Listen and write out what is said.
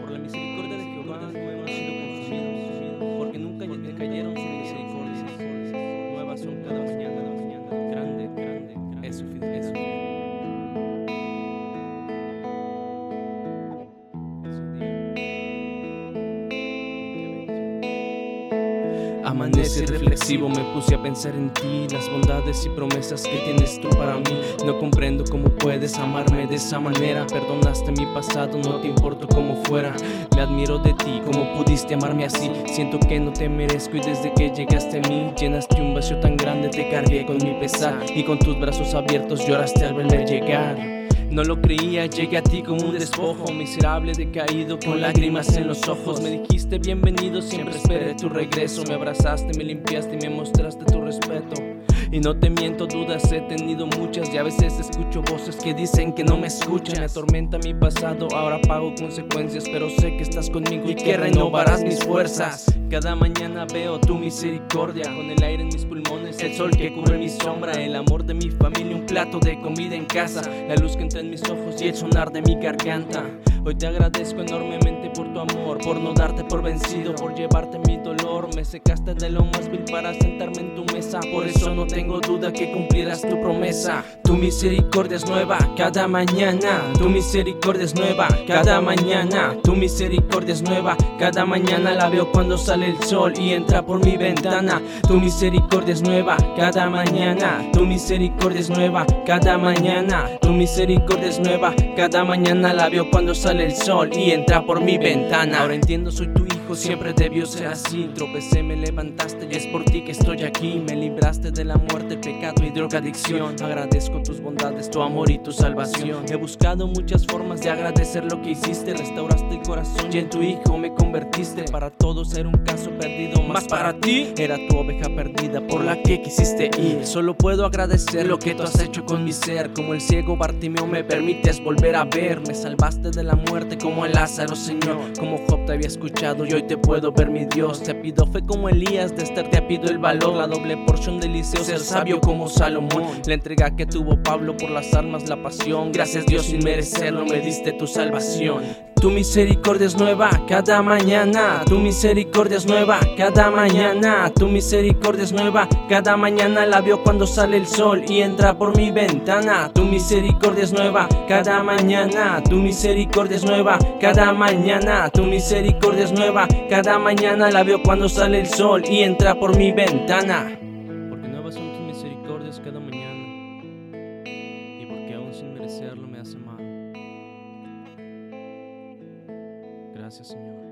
Por la misericordia de Jehová no hemos sido consumidos, porque nunca cayeron Amanece reflexivo, me puse a pensar en ti, las bondades y promesas que tienes tú para mí. No comprendo cómo puedes amarme de esa manera. Perdonaste mi pasado, no te importo cómo fuera. Me admiro de ti, cómo pudiste amarme así. Siento que no te merezco y desde que llegaste a mí, llenaste un vacío tan grande, te cargué con mi pesar. Y con tus brazos abiertos lloraste al verme llegar. No lo creía, llegué a ti como un despojo, miserable, decaído, con lágrimas en los ojos. Me dijiste bienvenido, siempre esperé tu regreso. Me abrazaste, me limpiaste y me mostraste tu respeto. Y no te miento, dudas he tenido muchas y a veces escucho voces que dicen que no me escuchan. Me atormenta mi pasado, ahora pago consecuencias, pero sé que estás conmigo y que renovarás mis fuerzas. Cada mañana veo tu misericordia, con el aire en mis pulmones, el sol que cubre mi sombra, el amor de mi familia, un plato de comida en casa, la luz que entra en mis ojos y el sonar de mi garganta. Hoy te agradezco enormemente por tu amor, por no darte por vencido, por llevarte mi Me secaste de lo más vil para sentarme en tu mesa. Por eso no tengo duda que cumplirás tu promesa. Tu misericordia es nueva cada mañana. Tu misericordia es nueva cada mañana. Tu misericordia es nueva cada mañana. La veo cuando sale el sol y entra por mi ventana. Tu misericordia es nueva cada mañana. Tu misericordia es nueva cada mañana. Tu misericordia es nueva cada mañana. La veo cuando sale el sol y entra por mi ventana. Ahora entiendo, soy tu hijo, siempre debió ser así. Tropecé, me levantaste y es por ti que estoy aquí. Me libraste de la muerte, el pecado y drogadicción. Agradezco tus bondades, tu amor y tu salvación. He buscado muchas formas de agradecer lo que hiciste. Restauraste el corazón y en tu hijo me convertiste. Para todos era un caso perdido, más para ti era tu oveja perdida por la que quisiste ir. Solo puedo agradecer lo que tú has hecho con mi ser. Como el ciego Bartimeo me permites volver a ver. Me salvaste de la muerte como el Lázaro, Señor. Como Job te había escuchado y hoy te puedo ver, mi Dios. Te pido fe como Elías, de Esther te pido el valor, la doble porción de Eliseo, ser sabio como Salomón. La entrega que tuvo Pablo por las almas, la pasión. Gracias Dios sin merecerlo, me diste tu salvación. Tu misericordia es nueva cada mañana. Tu misericordia es nueva cada mañana. Tu misericordia es nueva cada mañana. La veo cuando sale el sol y entra por mi ventana. Tu misericordia es nueva cada mañana. Tu misericordia es nueva cada mañana. Tu misericordia es nueva cada mañana. La veo cuando sale el sol y entra por mi ventana. Porque nuevas son tus misericordias cada mañana. Y porque aún sin merecerlo me hace mal. Gracias, Señor.